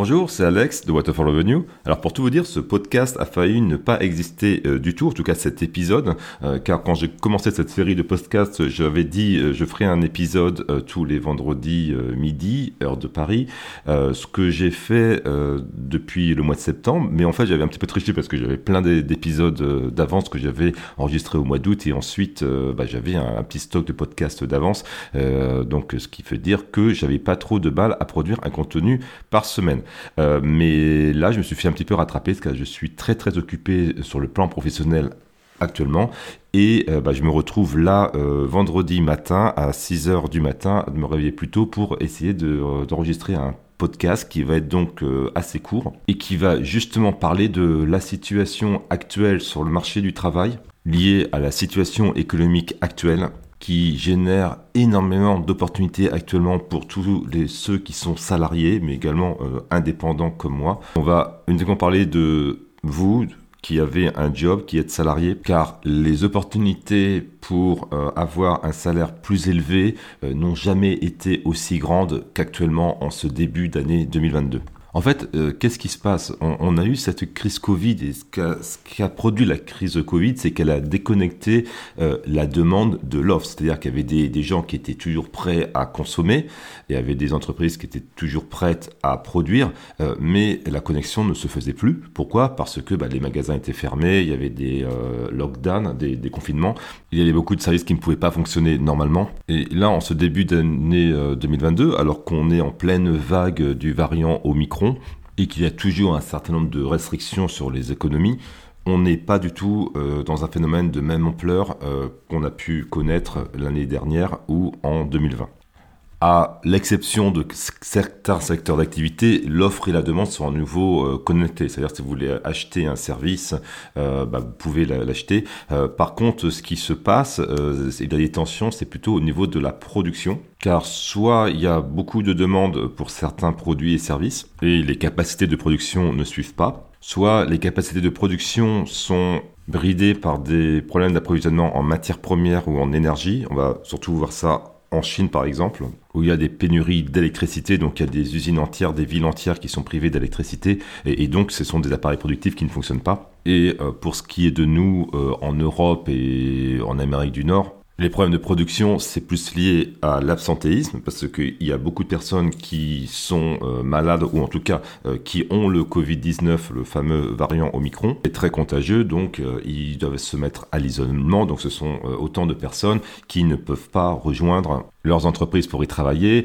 Bonjour, c'est Alex de Waterfall Revenue. Alors pour tout vous dire, ce podcast a failli ne pas exister euh, du tout, en tout cas cet épisode, euh, car quand j'ai commencé cette série de podcasts, j'avais dit euh, je ferai un épisode tous les vendredis midi, heure de Paris, ce que j'ai fait depuis le mois de septembre, mais en fait j'avais un petit peu triché parce que j'avais plein d'épisodes d'avance que j'avais enregistrés au mois d'août et ensuite bah, j'avais un, petit stock de podcasts d'avance, donc ce qui veut dire que j'avais pas trop de balles à produire un contenu par semaine. Euh, mais là, je me suis fait un petit peu rattraper parce que je suis très très occupé sur le plan professionnel actuellement. Et euh, bah, je me retrouve là euh, vendredi matin à 6h du matin, de me réveiller plus tôt pour essayer d'enregistrer un podcast qui va être donc assez court et qui va justement parler de la situation actuelle sur le marché du travail liée à la situation économique actuelle qui génère énormément d'opportunités actuellement pour tous les, ceux qui sont salariés, mais également euh, indépendants comme moi. On va uniquement parler de vous qui avez un job, qui êtes salarié, car les opportunités pour euh, avoir un salaire plus élevé euh, n'ont jamais été aussi grandes qu'actuellement en ce début d'année 2022. En fait, euh, qu'est-ce qui se passe on, a eu cette crise Covid et ce qu'a a produit la crise Covid, c'est qu'elle a déconnecté euh, la demande de l'offre. C'est-à-dire qu'il y avait des, gens qui étaient toujours prêts à consommer, il y avait des entreprises qui étaient toujours prêtes à produire, euh, mais la connexion ne se faisait plus. Pourquoi? Parce que bah, les magasins étaient fermés, il y avait des lockdowns, des, des, confinements, il y avait beaucoup de services qui ne pouvaient pas fonctionner normalement. Et là, en ce début d'année 2022, alors qu'on est en pleine vague du variant Et qu'il y a toujours un certain nombre de restrictions sur les économies, on n'est pas du tout euh, dans un phénomène de même ampleur euh, qu'on a pu connaître l'année dernière ou en 2020 à l'exception de certains secteurs d'activité, l'offre et la demande sont à nouveau euh, connectées. C'est-à-dire si vous voulez acheter un service, euh, bah, vous pouvez l'acheter. Euh, par contre, ce qui se passe, il y a des tensions, c'est plutôt au niveau de la production. Car soit il y a beaucoup de demandes pour certains produits et services, et les capacités de production ne suivent pas, soit les capacités de production sont bridées par des problèmes d'approvisionnement en matières premières ou en énergie. On va surtout voir ça en Chine par exemple, où il y a des pénuries d'électricité, donc il y a des usines entières, des villes entières qui sont privées d'électricité, et, donc ce sont des appareils productifs qui ne fonctionnent pas. Et euh, pour ce qui est de nous euh, en Europe et en Amérique du Nord, les problèmes de production, c'est plus lié à l'absentéisme, parce qu'il y a beaucoup de personnes qui sont euh, malades, ou en tout cas euh, qui ont le Covid-19, le fameux variant Omicron, est très contagieux, donc euh, ils doivent se mettre à l'isolement. Donc ce sont autant de personnes qui ne peuvent pas rejoindre leurs entreprises pour y travailler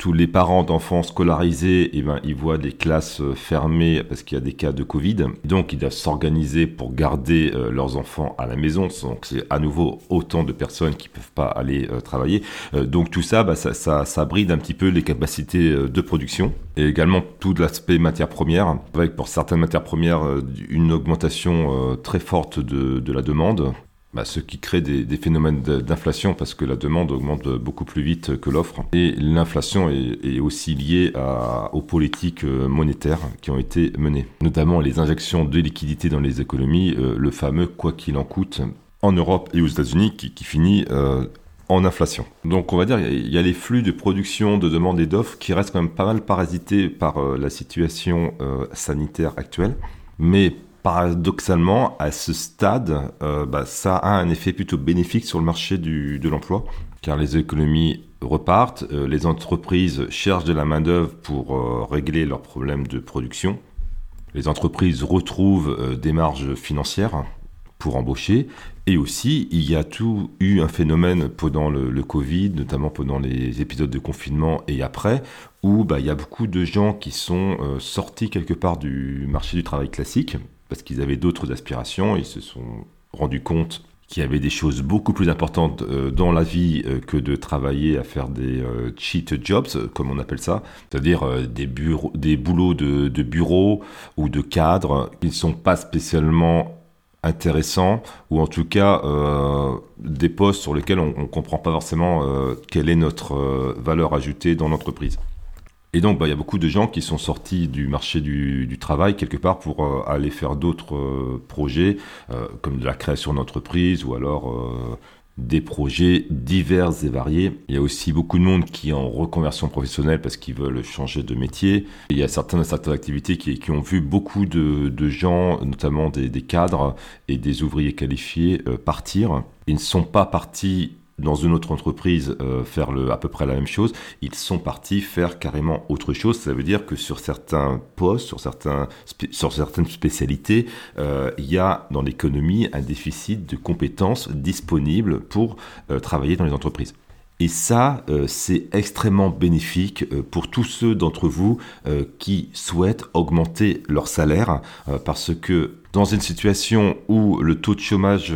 tous les parents d'enfants scolarisés, eh ben, ils voient des classes euh, fermées parce qu'il y a des cas de Covid. Donc, ils doivent s'organiser pour garder euh, leurs enfants à la maison. Donc, c'est à nouveau autant de personnes qui ne peuvent pas aller euh, travailler. donc, tout ça, bah, ça, ça, bride un petit peu les capacités de production. Et également tout l'aspect matières premières, avec pour certaines matières premières une augmentation très forte de la demande bah, ce qui crée des, phénomènes d'inflation parce que la demande augmente beaucoup plus vite que l'offre. Et l'inflation est, aussi liée aux politiques euh, monétaires qui ont été menées, notamment les injections de liquidités dans les économies, euh, le fameux quoi qu'il en coûte en Europe et aux États-Unis qui, finit euh, en inflation. Donc on va dire il y a les flux de production, de demande et d'offres qui restent quand même pas mal parasités par la situation sanitaire actuelle. Mais paradoxalement, à ce stade, euh, bah, ça a un effet plutôt bénéfique sur le marché de l'emploi, car les économies repartent, euh, les entreprises cherchent de la main-d'œuvre pour euh, régler leurs problèmes de production, les entreprises retrouvent des marges financières pour embaucher, et aussi il y a tout eu un phénomène pendant le, Covid, notamment pendant les épisodes de confinement et après, où bah, il y a beaucoup de gens qui sont sortis quelque part du marché du travail classique parce qu'ils avaient d'autres aspirations, ils se sont rendus compte qu'il y avait des choses beaucoup plus importantes euh, dans la vie euh, que de travailler à faire des euh, cheat jobs, comme on appelle ça, c'est-à-dire des, des boulots de, de bureau ou de cadre qui ne sont pas spécialement intéressants, ou en tout cas des postes sur lesquels on ne comprend pas forcément quelle est notre valeur ajoutée dans l'entreprise. Et donc, bah, il y a beaucoup de gens qui sont sortis du marché du, travail quelque part pour euh, aller faire d'autres euh, projets, euh, comme de la création d'entreprise ou alors des projets divers et variés. Il y a aussi beaucoup de monde qui est en reconversion professionnelle parce qu'ils veulent changer de métier. Il y a certaines, certaines activités qui, ont vu beaucoup de, gens, notamment des, des, cadres et des ouvriers qualifiés, partir. Ils ne sont pas partis dans une autre entreprise euh, faire le, à peu près la même chose, ils sont partis faire carrément autre chose. Ça veut dire que sur certains postes, sur, certains, sur certaines spécialités, euh, il y a dans l'économie un déficit de compétences disponibles pour euh, travailler dans les entreprises. Et ça, c'est extrêmement bénéfique pour tous ceux d'entre vous qui souhaitent augmenter leur salaire, parce que dans une situation où le taux de chômage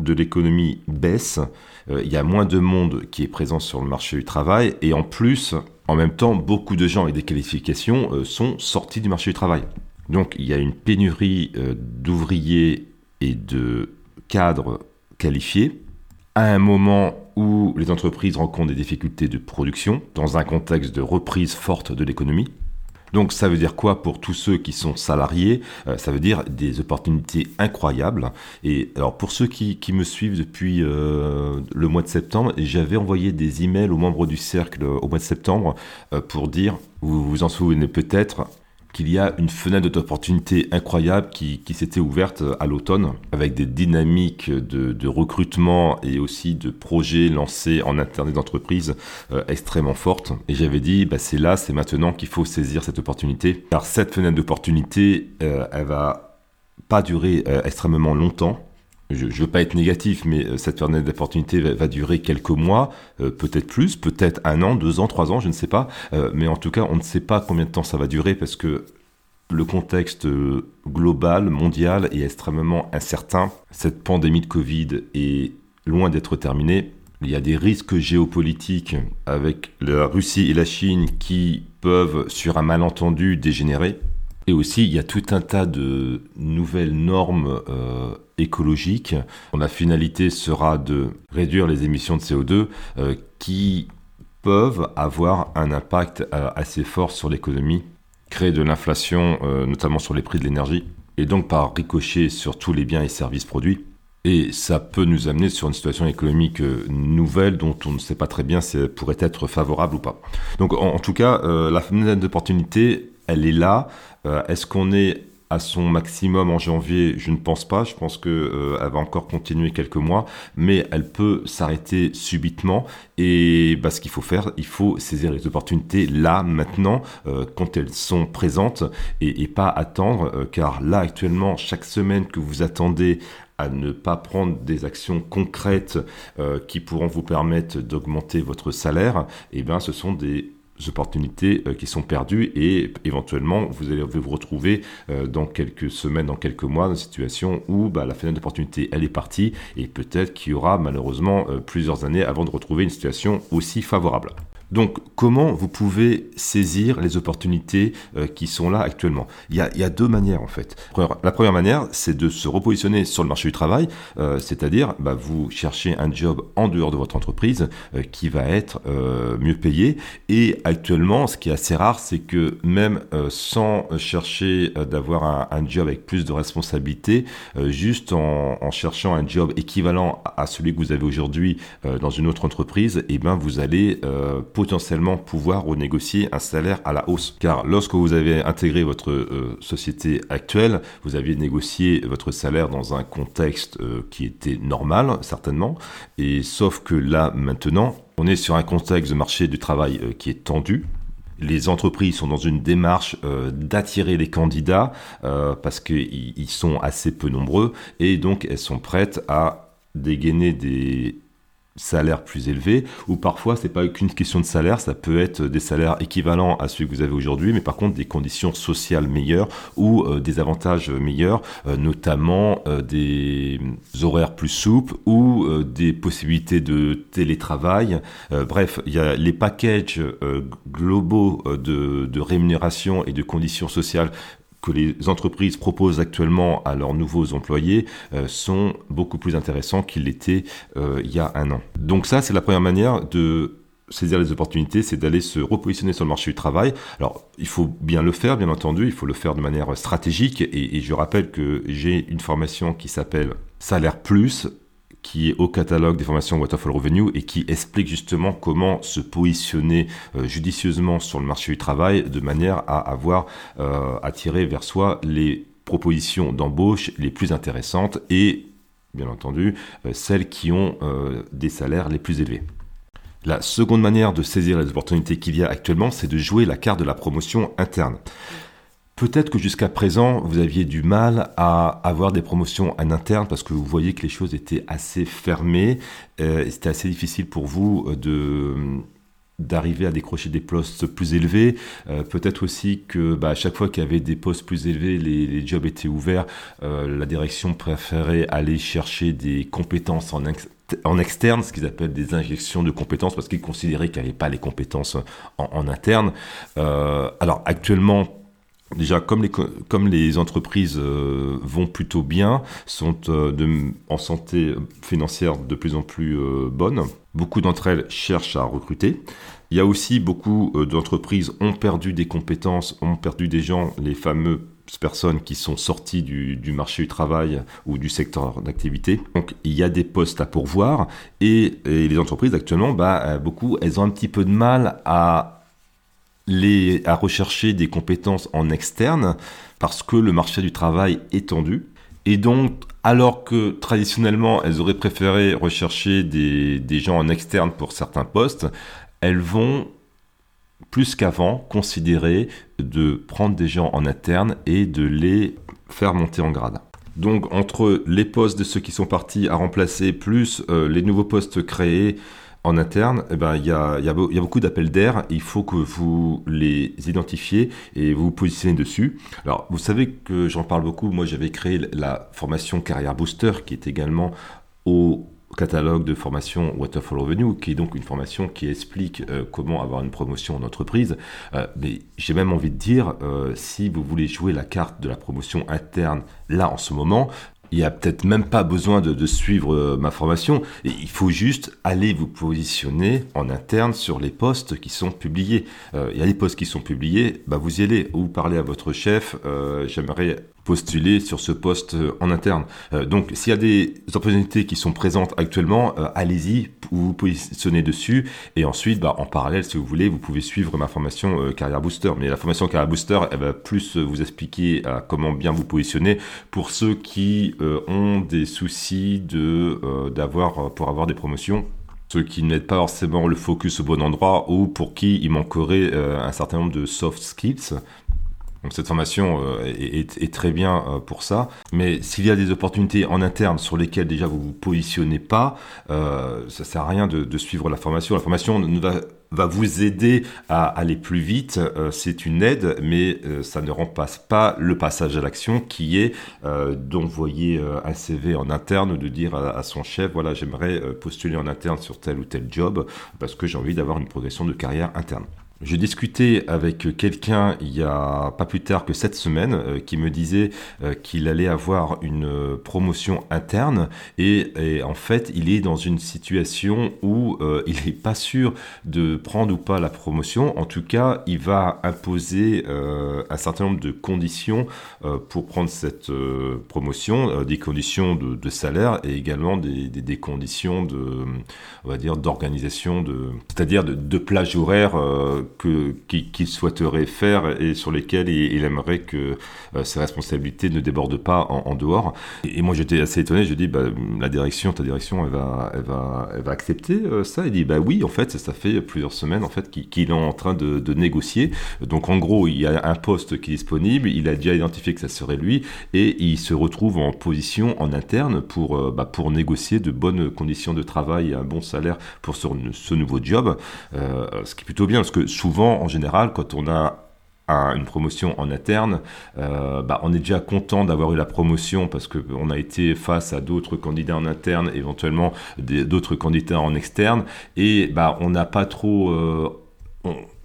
de l'économie baisse, il y a moins de monde qui est présent sur le marché du travail et en plus, en même temps, beaucoup de gens avec des qualifications euh, sont sortis du marché du travail. Donc il y a une pénurie euh, d'ouvriers et de cadres qualifiés à un moment où les entreprises rencontrent des difficultés de production dans un contexte de reprise forte de l'économie. Donc ça veut dire quoi pour tous ceux qui sont salariés? Euh, Ça veut dire des opportunités incroyables. Et alors pour ceux qui, me suivent depuis euh, le mois de septembre, j'avais envoyé des emails aux membres du cercle euh, au mois de septembre pour dire, vous vous en souvenez peut-être, qu'il y a une fenêtre d'opportunité incroyable qui, s'était ouverte à l'automne avec des dynamiques de, recrutement et aussi de projets lancés en interne d'entreprise euh, extrêmement fortes. Et j'avais dit, bah, c'est là, c'est maintenant qu'il faut saisir cette opportunité. Car cette fenêtre d'opportunité, euh, elle va pas durer euh, extrêmement longtemps je ne veux pas être négatif, mais cette fenêtre d'opportunité va, durer quelques mois, peut-être plus, peut-être un an, deux ans, trois ans, je ne sais pas. mais en tout cas, on ne sait pas combien de temps ça va durer parce que le contexte global, mondial est extrêmement incertain. Cette pandémie de Covid est loin d'être terminée. Il y a des risques géopolitiques avec la Russie et la Chine qui peuvent, sur un malentendu, dégénérer. Et aussi, il y a tout un tas de nouvelles normes euh, écologiques dont la finalité sera de réduire les émissions de CO2 euh, qui peuvent avoir un impact euh, assez fort sur l'économie créer de l'inflation, notamment sur les prix de l'énergie, et donc par ricochet sur tous les biens et services produits. Et ça peut nous amener sur une situation économique nouvelle dont on ne sait pas très bien si elle pourrait être favorable ou pas. Donc en, tout cas, la fenêtre d'opportunité, elle est là. Est-ce qu'on est à son maximum en janvier, je ne pense pas. Je pense qu'elle euh, va encore continuer quelques mois, mais elle peut s'arrêter subitement. Et bah, ce qu'il faut faire, il faut saisir les opportunités là, maintenant, euh, quand elles sont présentes, et, pas attendre, euh, car là, actuellement, chaque semaine que vous attendez à ne pas prendre des actions concrètes qui pourront vous permettre d'augmenter votre salaire, eh ben, ce sont des opportunités euh, qui sont perdues et éventuellement vous allez vous retrouver euh, dans quelques semaines, dans quelques mois dans une situation où bah, la fenêtre d'opportunité elle est partie et peut-être qu'il y aura malheureusement euh, plusieurs années avant de retrouver une situation aussi favorable. Donc, comment vous pouvez saisir les opportunités euh, qui sont là actuellement? Il y, a, deux manières en fait. La première manière, c'est de se repositionner sur le marché du travail, euh, c'est-à-dire bah, vous cherchez un job en dehors de votre entreprise euh, qui va être mieux payé. Et actuellement, ce qui est assez rare, c'est que même sans chercher d'avoir un, job avec plus de responsabilités, juste en, cherchant un job équivalent à celui que vous avez aujourd'hui dans une autre entreprise, eh ben vous allez potentiellement pouvoir renégocier un salaire à la hausse. Car lorsque vous avez intégré votre euh, société actuelle, vous aviez négocié votre salaire dans un contexte euh, qui était normal, certainement. Et sauf que là, maintenant, on est sur un contexte de marché du travail euh, qui est tendu, les entreprises sont dans une démarche d'attirer les candidats parce qu'ils sont assez peu nombreux et donc elles sont prêtes à dégainer des salaire plus élevé, ou parfois c'est pas qu'une question de salaire, ça peut être des salaires équivalents à ceux que vous avez aujourd'hui, mais par contre des conditions sociales meilleures ou euh, des avantages meilleurs, euh, notamment euh, des horaires plus souples ou des possibilités de télétravail. bref, il y a les packages globaux de, de rémunération et de conditions sociales les entreprises proposent actuellement à leurs nouveaux employés euh, sont beaucoup plus intéressants qu'ils l'étaient euh, il y a un an. Donc ça, c'est la première manière de saisir les opportunités, c'est d'aller se repositionner sur le marché du travail. Alors, il faut bien le faire, bien entendu, il faut le faire de manière stratégique. Et je rappelle que j'ai une formation qui s'appelle Salaire Plus, qui est au catalogue des formations Waterfall Revenue et qui explique justement comment se positionner euh, judicieusement sur le marché du travail de manière à avoir euh, attiré vers soi les propositions d'embauche les plus intéressantes et bien entendu euh, celles qui ont des salaires les plus élevés. La seconde manière de saisir les opportunités qu'il y a actuellement, c'est de jouer la carte de la promotion interne. Peut-être que jusqu'à présent, vous aviez du mal à avoir des promotions en interne parce que vous voyez que les choses étaient assez fermées. Euh, C'était assez difficile pour vous euh, d'arriver à décrocher des postes plus élevés. Euh, Peut-être aussi que bah, à chaque fois qu'il y avait des postes plus élevés, les, jobs étaient ouverts. La direction préférait aller chercher des compétences en, externe, ce qu'ils appellent des injections de compétences, parce qu'ils considéraient qu'il n'y avait pas les compétences en, interne. Alors actuellement, Déjà, comme les, entreprises euh, vont plutôt bien, sont euh, en santé financière de plus en plus euh, bonne, beaucoup d'entre elles cherchent à recruter. Il y a aussi beaucoup d'entreprises ont perdu des compétences, ont perdu des gens, les fameuses personnes qui sont sorties du, marché du travail ou du secteur d'activité. Donc il y a des postes à pourvoir et, et les entreprises actuellement, bah, beaucoup, elles ont un petit peu de mal à les, à rechercher des compétences en externe parce que le marché du travail est tendu. Et donc, alors que traditionnellement, elles auraient préféré rechercher des, des gens en externe pour certains postes, elles vont plus qu'avant considérer de prendre des gens en interne et de les faire monter en grade. Donc entre les postes de ceux qui sont partis à remplacer, plus euh, les nouveaux postes créés, en interne, eh ben, il y, a, y, a, y, a, beaucoup d'appels d'air. Il faut que vous les identifiez et vous vous positionnez dessus. Alors, vous savez que j'en parle beaucoup. Moi, j'avais créé la formation Carrière Booster qui est également au catalogue de formation Waterfall Revenue, qui est donc une formation qui explique euh, comment avoir une promotion en entreprise. Euh, mais j'ai même envie de dire, euh, si vous voulez jouer la carte de la promotion interne là en ce moment, il n'y a peut-être même pas besoin de, suivre euh, ma formation. il faut juste aller vous positionner en interne sur les postes qui sont publiés. Euh, il y a des postes qui sont publiés, bah vous y allez. Ou parlez à votre chef. Euh, j'aimerais postuler sur ce poste euh, en interne. Euh, donc s'il y a des opportunités qui sont présentes actuellement, euh, allez-y, vous vous positionnez dessus et ensuite, bah, en parallèle, si vous voulez, vous pouvez suivre ma formation Carrière Booster. Mais la formation Carrière Booster, elle va plus vous expliquer comment bien vous positionner pour ceux qui ont des soucis de d'avoir pour avoir des promotions ceux qui ne mettent pas forcément le focus au bon endroit ou pour qui il manquerait un certain nombre de soft skills, donc cette formation euh, est, très bien euh, pour ça. Mais s'il y a des opportunités en interne sur lesquelles déjà vous vous positionnez pas, euh, ça sert à rien de, suivre la formation. La formation va, va vous aider à aller plus vite. c'est une aide, mais ça ne remplace pas le passage à l'action qui est d'envoyer un CV en interne ou de dire à son chef, voilà, j'aimerais postuler en interne sur tel ou tel job parce que j'ai envie d'avoir une progression de carrière interne. J'ai discuté avec quelqu'un il y a pas plus tard que cette semaine euh, qui me disait euh, qu'il allait avoir une euh, promotion interne et, en fait il est dans une situation où il n'est pas sûr de prendre ou pas la promotion. En tout cas, il va imposer un certain nombre de conditions pour prendre cette promotion, des conditions de, salaire et également des, des, conditions de, on va dire, d'organisation, c'est-à-dire de plage horaire qu'il souhaiterait faire et sur lesquels il, aimerait que euh, ses responsabilités ne débordent pas en, dehors. Et, moi j'étais assez étonné, je dis bah, la direction, ta direction, elle va, elle va, elle va accepter euh, ça. Il dit bah oui, en fait ça, fait plusieurs semaines en fait qu'il est en train de, négocier. Donc en gros il y a un poste qui est disponible, il a déjà identifié que ça serait lui et il se retrouve en position en interne pour, euh, bah, pour négocier de bonnes conditions de travail et un bon salaire pour ce, ce nouveau job. ce qui est plutôt bien parce que souvent, en général, quand on a une promotion en interne, euh, bah, on est déjà content d'avoir eu la promotion parce qu'on a été face à d'autres candidats en interne, éventuellement d'autres candidats en externe, et bah, on n'a pas trop... Euh,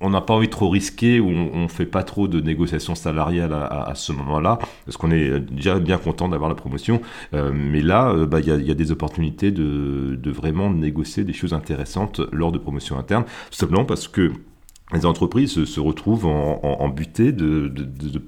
on n'a pas envie de trop risquer ou on, ne fait pas trop de négociations salariales à, ce moment-là parce qu'on est déjà bien content d'avoir la promotion. Euh, mais là, bah, il y, a, des opportunités de, vraiment négocier des choses intéressantes lors de promotions internes, simplement parce que les entreprises se, retrouvent en, en,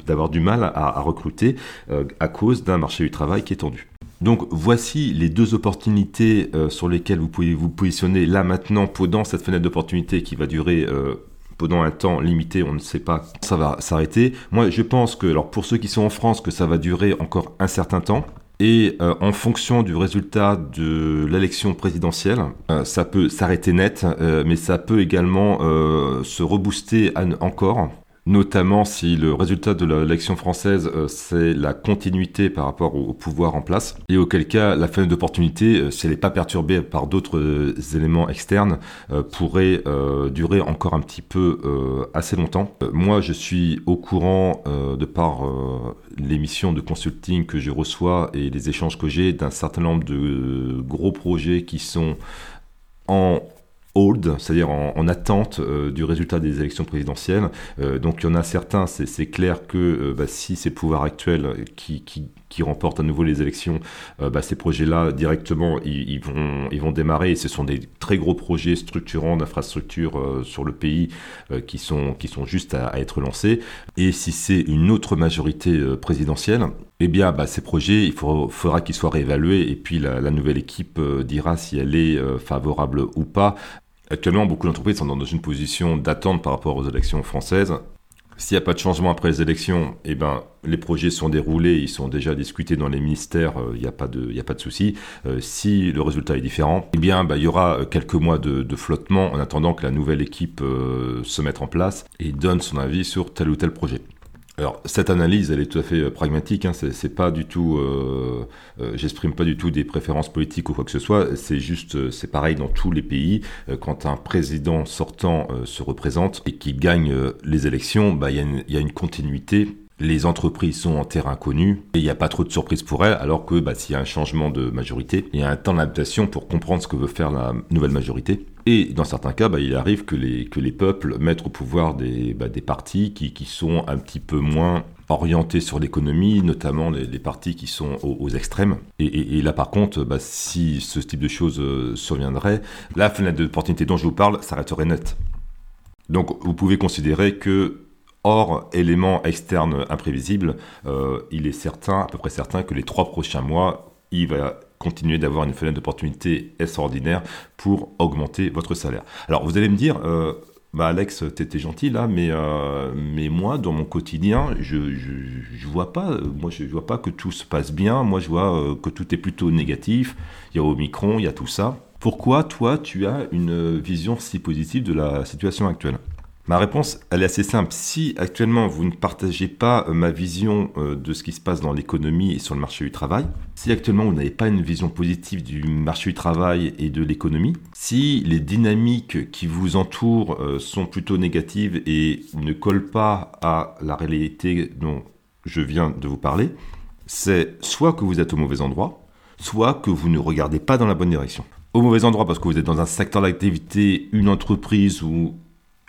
d'avoir du mal à, recruter euh, à cause d'un marché du travail qui est tendu. Donc voici les deux opportunités euh, sur lesquelles vous pouvez vous positionner là maintenant dans cette fenêtre d'opportunité qui va durer euh, pendant un temps limité, on ne sait pas quand ça va s'arrêter. Moi je pense que, alors pour ceux qui sont en France, que ça va durer encore un certain temps. Et euh, en fonction du résultat de l'élection présidentielle, ça peut s'arrêter net, mais ça peut également se rebooster encore notamment si le résultat de l'élection française, euh, c'est la continuité par rapport au, pouvoir en place, et auquel cas la fenêtre d'opportunité, euh, si elle n'est pas perturbée par d'autres euh, éléments externes, pourrait durer encore un petit peu assez longtemps. moi, je suis au courant, de par les missions de consulting que je reçois et les échanges que j'ai, d'un certain nombre de gros projets qui sont en hold, c'est-à-dire en, attente euh, du résultat des élections présidentielles. Euh, donc il y en a certains, c'est clair que euh, bah, si c'est le pouvoir actuel qui, qui, qui, remporte à nouveau les élections, bah, ces projets-là directement ils, vont, ils vont démarrer ce sont des très gros projets structurants d'infrastructures sur le pays qui, sont, qui sont juste à, être lancés. Et si c'est une autre majorité présidentielle, eh bien, bah, ces projets, il faudra qu'ils soient réévalués et puis la, la nouvelle équipe dira si elle est favorable ou pas Actuellement, beaucoup d'entreprises sont dans une position d'attente par rapport aux élections françaises. S'il n'y a pas de changement après les élections, eh ben, les projets sont déroulés, ils sont déjà discutés dans les ministères, euh, il n'y a pas de, a pas de souci. Euh, si le résultat est différent, eh bien, bah, il y aura quelques mois de, flottement en attendant que la nouvelle équipe euh, se mette en place et donne son avis sur tel ou tel projet. Alors cette analyse, elle est tout à fait euh, pragmatique. Hein, c'est pas du tout, euh, euh, j'exprime pas du tout des préférences politiques ou quoi que ce soit. C'est juste, c'est pareil dans tous les pays. quand un président sortant se représente et qui gagne les élections, bah il y, y, a une continuité les entreprises sont en terrain connu et il n'y a pas trop de surprises pour elles, alors que bah, s'il y a un changement de majorité, il y a un temps d'adaptation pour comprendre ce que veut faire la nouvelle majorité. Et dans certains cas, bah, il arrive que les, que les peuples mettent au pouvoir des, bah, des partis qui, qui, sont un petit peu moins orientés sur l'économie, notamment les, partis qui sont aux, extrêmes. Et, là, par contre, bah, si ce type de choses euh, surviendrait, la fenêtre d'opportunité dont je vous parle s'arrêterait net. Donc, vous pouvez considérer que Hors élément externe imprévisible, euh, il est certain, à peu près certain, que les trois prochains mois, il va continuer d'avoir une fenêtre d'opportunité extraordinaire pour augmenter votre salaire. Alors vous allez me dire, euh, bah Alex, t'étais gentil là, mais, euh, mais moi, dans mon quotidien, je, je, vois pas, moi je vois pas que tout se passe bien. Moi, je vois que tout est plutôt négatif. Il y a Omicron, il y a tout ça. Pourquoi toi, tu as une vision si positive de la situation actuelle? Ma réponse, elle est assez simple. Si actuellement vous ne partagez pas euh, ma vision euh, de ce qui se passe dans l'économie et sur le marché du travail, si actuellement vous n'avez pas une vision positive du marché du travail et de l'économie, si les dynamiques qui vous entourent euh, sont plutôt négatives et ne collent pas à la réalité dont je viens de vous parler, c'est soit que vous êtes au mauvais endroit, soit que vous ne regardez pas dans la bonne direction. Au mauvais endroit parce que vous êtes dans un secteur d'activité, une entreprise ou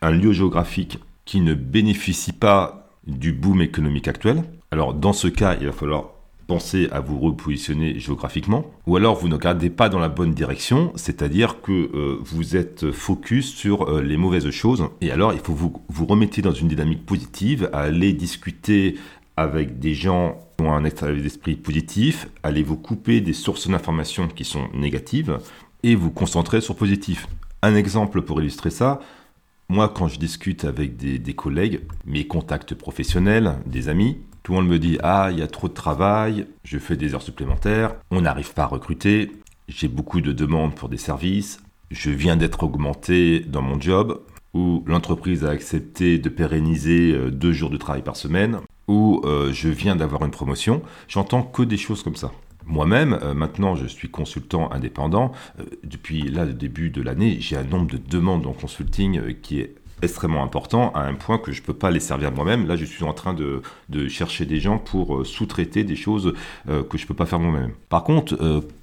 un lieu géographique qui ne bénéficie pas du boom économique actuel, alors dans ce cas, il va falloir penser à vous repositionner géographiquement, ou alors vous ne regardez pas dans la bonne direction, c'est-à-dire que euh, vous êtes focus sur euh, les mauvaises choses, et alors il faut vous, vous remettre dans une dynamique positive, aller discuter avec des gens qui ont un état d'esprit positif, allez vous couper des sources d'informations qui sont négatives, et vous concentrer sur positif. Un exemple pour illustrer ça, moi, quand je discute avec des, collègues, mes contacts professionnels, des amis, tout le monde me dit Ah, il y a trop de travail, je fais des heures supplémentaires, on n'arrive pas à recruter, j'ai beaucoup de demandes pour des services, je viens d'être augmenté dans mon job, ou l'entreprise a accepté de pérenniser euh, deux jours de travail par semaine, ou euh, je viens d'avoir une promotion. J'entends que des choses comme ça. Moi-même, euh, maintenant, je suis consultant indépendant. Euh, depuis là, le début de l'année, j'ai un nombre de demandes en consulting euh, qui est extrêmement important à un point que je ne peux pas les servir moi-même. Là, je suis en train de, chercher des gens pour sous-traiter des choses que je ne peux pas faire moi-même. Par contre,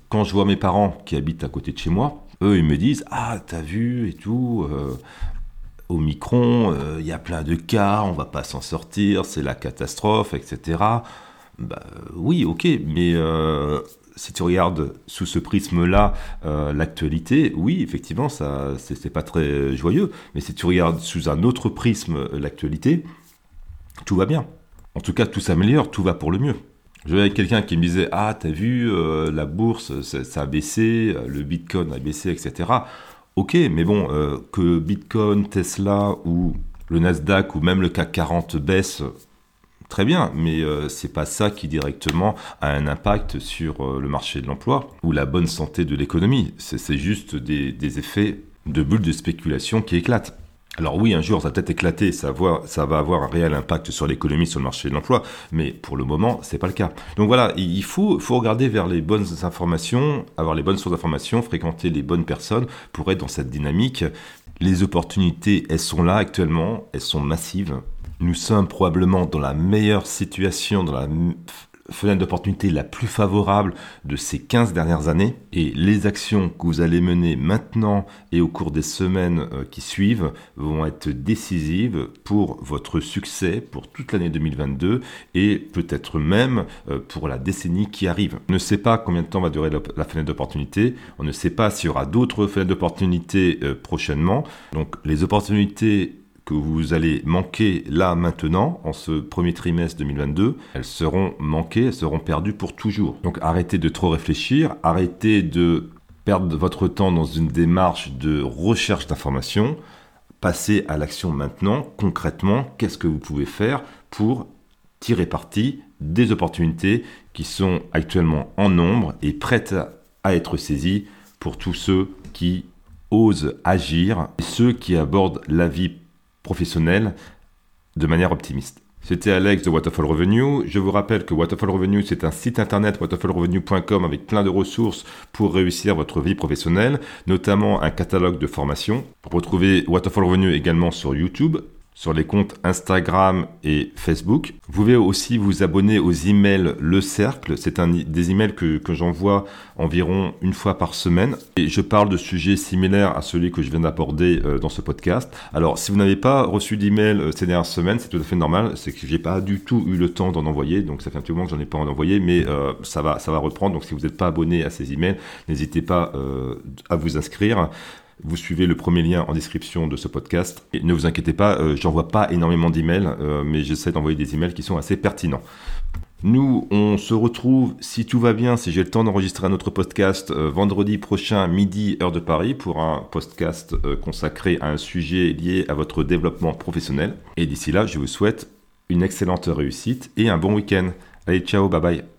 quand je vois mes parents qui habitent à côté de chez moi, eux, ils me disent Ah, t'as vu et tout. au Micron, il y a plein de cas, on va pas s'en sortir, c'est la catastrophe, etc. Bah, oui, ok, mais euh, si tu regardes sous ce prisme-là euh, l'actualité, oui, effectivement, ça, c'est pas très joyeux. Mais si tu regardes sous un autre prisme l'actualité, tout va bien. En tout cas, tout s'améliore, tout va pour le mieux. Je avec quelqu'un qui me disait Ah, t'as vu, euh, la bourse, ça, a baissé, le bitcoin a baissé, etc. Ok, mais bon, euh, que bitcoin, Tesla ou le Nasdaq ou même le CAC 40 baissent, très bien, mais euh, c'est pas ça qui directement a un impact sur le marché de l'emploi ou la bonne santé de l'économie. C'est juste des effets de bulles de spéculation qui éclatent. Alors oui, un jour, ça va peut-être éclater, ça, va avoir un réel impact sur l'économie, sur le marché de l'emploi, mais pour le moment, c'est pas le cas. Donc voilà, il faut, faut regarder vers les bonnes informations, avoir les bonnes sources d'informations, fréquenter les bonnes personnes pour être dans cette dynamique. Les opportunités, elles sont là actuellement, elles sont massives. Nous sommes probablement dans la meilleure situation, dans la fenêtre d'opportunité la plus favorable de ces 15 dernières années et les actions que vous allez mener maintenant et au cours des semaines euh, qui suivent vont être décisives pour votre succès pour toute l'année 2022 et peut-être même euh, pour la décennie qui arrive. On ne sait pas combien de temps va durer la fenêtre d'opportunité, on ne sait pas s'il y aura d'autres fenêtres d'opportunité euh, prochainement. Donc les opportunités que vous allez manquer là maintenant, en ce premier trimestre 2022, elles seront manquées, elles seront perdues pour toujours. Donc arrêtez de trop réfléchir, arrêtez de perdre votre temps dans une démarche de recherche d'informations, passez à l'action maintenant, concrètement, qu'est-ce que vous pouvez faire pour tirer parti des opportunités qui sont actuellement en nombre et prêtes à être saisies pour tous ceux qui osent agir, et ceux qui abordent la vie professionnel de manière optimiste. C'était Alex de Waterfall Revenue. Je vous rappelle que Waterfall Revenue, c'est un site internet waterfallrevenue.com avec plein de ressources pour réussir votre vie professionnelle, notamment un catalogue de formation. Retrouvez Waterfall Revenue également sur YouTube, sur les comptes Instagram et Facebook. Vous pouvez aussi vous abonner aux emails Le Cercle. C'est un des emails que, j'envoie environ une fois par semaine. Et je parle de sujets similaires à celui que je viens d'aborder euh, dans ce podcast. Alors, si vous n'avez pas reçu d'email euh, ces dernières semaines, c'est tout à fait normal. C'est que j'ai pas du tout eu le temps d'en envoyer. Donc, ça fait un petit moment que j'en ai pas envoyé, mais euh, ça va, ça va reprendre. Donc, si vous n'êtes pas abonné à ces emails, n'hésitez pas à vous inscrire. Vous suivez le premier lien en description de ce podcast. Et ne vous inquiétez pas, euh, j'envoie pas énormément d'emails, euh, mais j'essaie d'envoyer des emails qui sont assez pertinents. Nous, on se retrouve, si tout va bien, si j'ai le temps d'enregistrer un autre podcast, euh, vendredi prochain, midi, heure de Paris, pour un podcast consacré à un sujet lié à votre développement professionnel. Et d'ici là, je vous souhaite une excellente réussite et un bon week-end. Allez, ciao, bye bye.